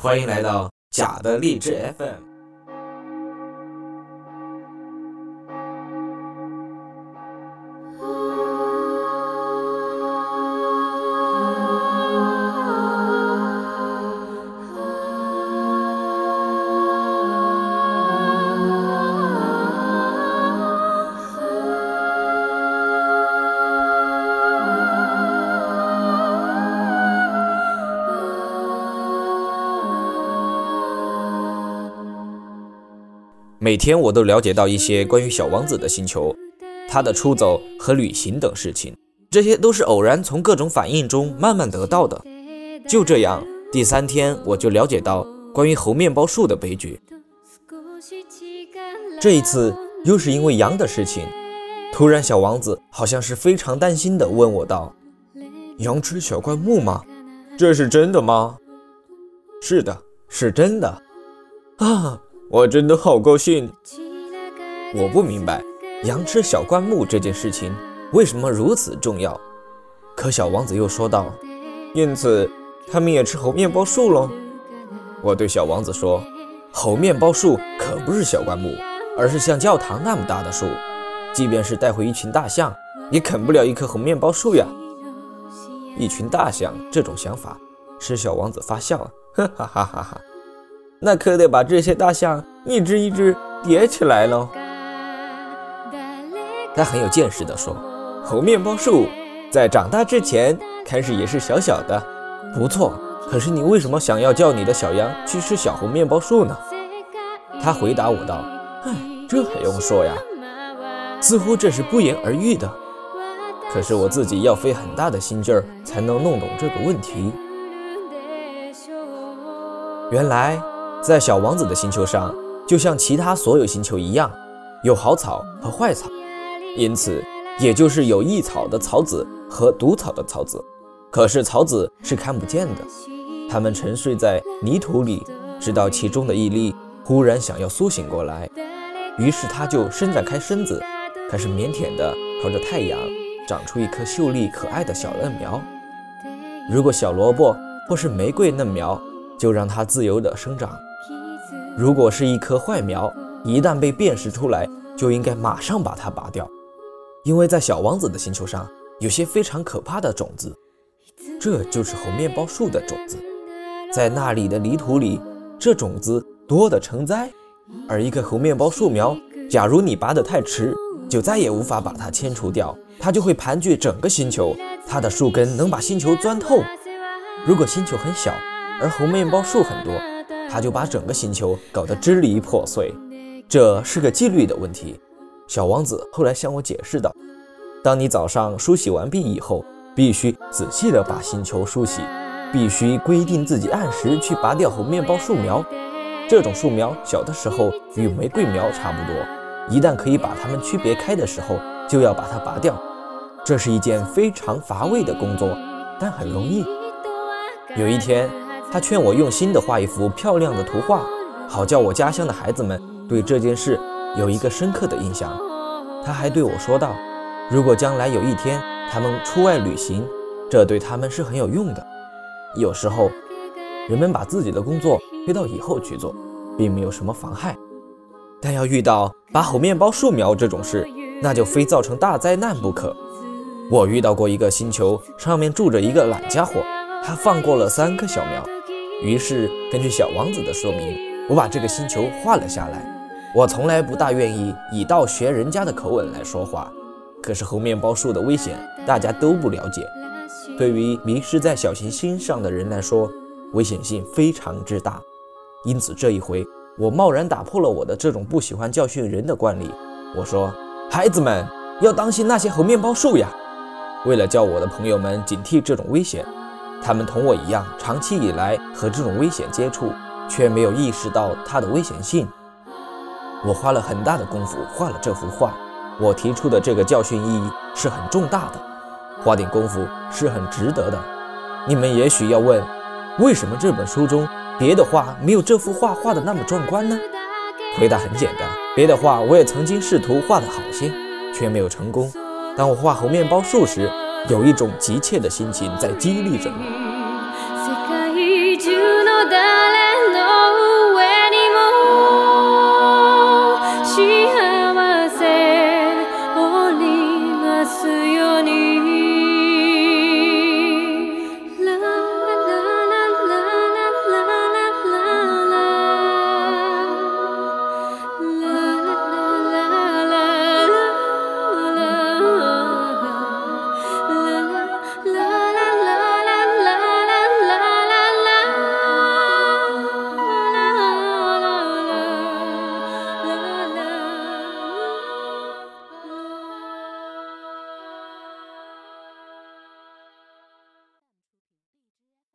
欢迎来到假的励志 FM。每天我都了解到一些关于小王子的星球、他的出走和旅行等事情，这些都是偶然从各种反应中慢慢得到的。就这样，第三天我就了解到关于猴面包树的悲剧。这一次又是因为羊的事情，突然小王子好像是非常担心的问我道：“羊吃小灌木吗？这是真的吗？”“是的，是真的。”啊。我真的好高兴。我不明白羊吃小灌木这件事情为什么如此重要。可小王子又说道：“因此，他们也吃猴面包树喽。”我对小王子说：“猴面包树可不是小灌木，而是像教堂那么大的树。即便是带回一群大象，也啃不了一棵猴面包树呀。”一群大象这种想法使小王子发笑，哈哈哈哈哈。那可得把这些大象一只一只叠起来喽。他很有见识地说：“猴面包树在长大之前开始也是小小的，不错。可是你为什么想要叫你的小羊去吃小猴面包树呢？”他回答我道：“哎，这还用说呀？似乎这是不言而喻的。可是我自己要费很大的心劲儿才能弄懂这个问题。原来。”在小王子的星球上，就像其他所有星球一样，有好草和坏草，因此也就是有益草的草籽和毒草的草籽。可是草籽是看不见的，它们沉睡在泥土里，直到其中的一粒忽然想要苏醒过来，于是它就伸展开身子，开始腼腆地朝着太阳长出一颗秀丽可爱的小嫩苗。如果小萝卜或是玫瑰嫩苗，就让它自由地生长。如果是一棵坏苗，一旦被辨识出来，就应该马上把它拔掉，因为在小王子的星球上有些非常可怕的种子，这就是猴面包树的种子，在那里的泥土里，这种子多得成灾。而一棵猴面包树苗，假如你拔得太迟，就再也无法把它迁除掉，它就会盘踞整个星球，它的树根能把星球钻透。如果星球很小，而猴面包树很多。他就把整个星球搞得支离破碎，这是个纪律的问题。小王子后来向我解释道：“当你早上梳洗完毕以后，必须仔细地把星球梳洗，必须规定自己按时去拔掉猴面包树苗。这种树苗小的时候与玫瑰苗差不多，一旦可以把它们区别开的时候，就要把它拔掉。这是一件非常乏味的工作，但很容易。有一天。”他劝我用心地画一幅漂亮的图画，好叫我家乡的孩子们对这件事有一个深刻的印象。他还对我说道：“如果将来有一天他们出外旅行，这对他们是很有用的。有时候，人们把自己的工作推到以后去做，并没有什么妨害。但要遇到拔猴面包树苗这种事，那就非造成大灾难不可。我遇到过一个星球，上面住着一个懒家伙，他放过了三棵小苗。”于是，根据小王子的说明，我把这个星球画了下来。我从来不大愿意以道学人家的口吻来说话，可是猴面包树的危险大家都不了解。对于迷失在小行星上的人来说，危险性非常之大。因此，这一回我贸然打破了我的这种不喜欢教训人的惯例。我说：“孩子们要当心那些猴面包树呀！”为了叫我的朋友们警惕这种危险。他们同我一样，长期以来和这种危险接触，却没有意识到它的危险性。我花了很大的功夫画了这幅画，我提出的这个教训意义是很重大的，花点功夫是很值得的。你们也许要问，为什么这本书中别的画没有这幅画画的那么壮观呢？回答很简单，别的画我也曾经试图画得好些，却没有成功。当我画猴面包树时，有一种急切的心情在激励着我。